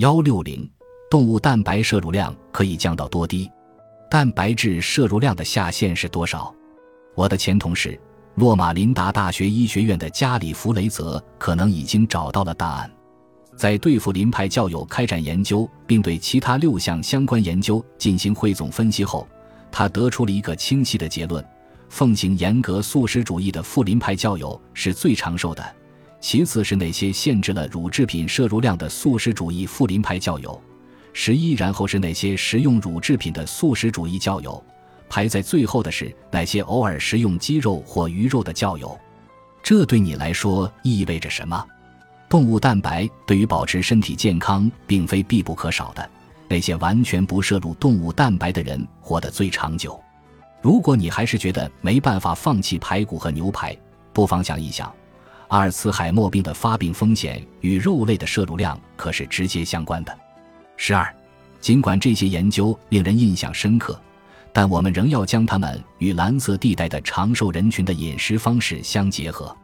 幺六零，动物蛋白摄入量可以降到多低？蛋白质摄入量的下限是多少？我的前同事，洛马林达大学医学院的加里弗雷泽可能已经找到了答案。在对付鳞牌教友开展研究，并对其他六项相关研究进行汇总分析后，他得出了一个清晰的结论：奉行严格素食主义的富林派教友是最长寿的。其次是那些限制了乳制品摄入量的素食主义富林派教友，十一，然后是那些食用乳制品的素食主义教友，排在最后的是那些偶尔食用鸡肉或鱼肉的教友。这对你来说意味着什么？动物蛋白对于保持身体健康并非必不可少的。那些完全不摄入动物蛋白的人活得最长久。如果你还是觉得没办法放弃排骨和牛排，不妨想一想。阿尔茨海默病的发病风险与肉类的摄入量可是直接相关的。十二，尽管这些研究令人印象深刻，但我们仍要将它们与蓝色地带的长寿人群的饮食方式相结合。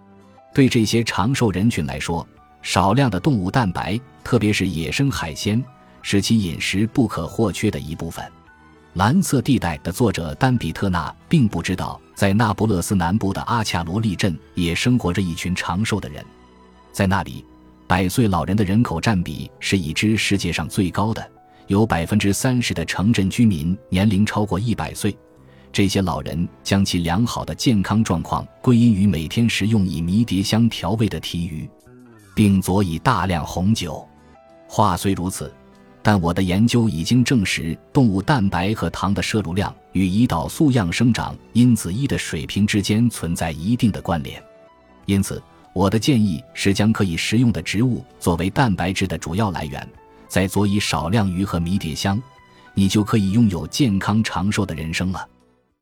对这些长寿人群来说，少量的动物蛋白，特别是野生海鲜，是其饮食不可或缺的一部分。蓝色地带的作者丹比特纳并不知道，在那不勒斯南部的阿恰罗利镇也生活着一群长寿的人。在那里，百岁老人的人口占比是已知世界上最高的，有百分之三十的城镇居民年龄超过一百岁。这些老人将其良好的健康状况归因于每天食用以迷迭香调味的提鱼，并佐以大量红酒。话虽如此。但我的研究已经证实，动物蛋白和糖的摄入量与胰岛素样生长因子一的水平之间存在一定的关联。因此，我的建议是将可以食用的植物作为蛋白质的主要来源，再佐以少量鱼和迷迭香，你就可以拥有健康长寿的人生了。